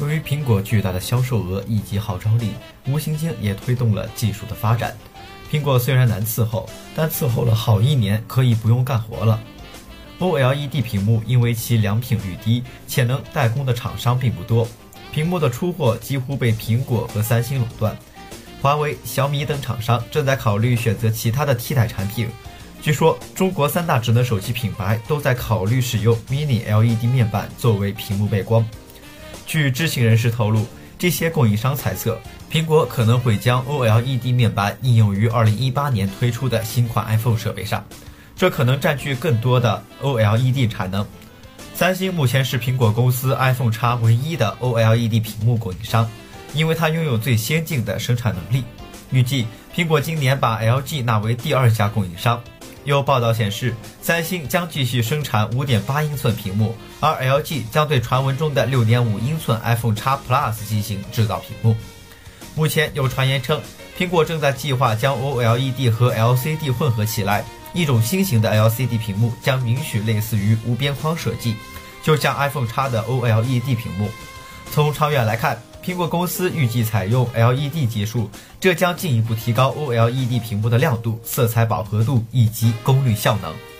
由于苹果巨大的销售额以及号召力，无形间也推动了技术的发展。苹果虽然难伺候，但伺候了好一年，可以不用干活了。OLED 屏幕因为其良品率低，且能代工的厂商并不多，屏幕的出货几乎被苹果和三星垄断。华为、小米等厂商正在考虑选择其他的替代产品。据说，中国三大智能手机品牌都在考虑使用 Mini LED 面板作为屏幕背光。据知情人士透露，这些供应商猜测，苹果可能会将 OLED 面板应用于2018年推出的新款 iPhone 设备上。这可能占据更多的 OLED 产能。三星目前是苹果公司 iPhone X 唯一的 OLED 屏幕供应商，因为它拥有最先进的生产能力。预计苹果今年把 LG 纳为第二家供应商。有报道显示，三星将继续生产5.8英寸屏幕，而 LG 将对传闻中的6.5英寸 iPhone X Plus 进行制造屏幕。目前有传言称，苹果正在计划将 OLED 和 LCD 混合起来。一种新型的 LCD 屏幕将允许类似于无边框设计，就像 iPhone X 的 OLED 屏幕。从长远来看，苹果公司预计采用 LED 技术，这将进一步提高 OLED 屏幕的亮度、色彩饱和度以及功率效能。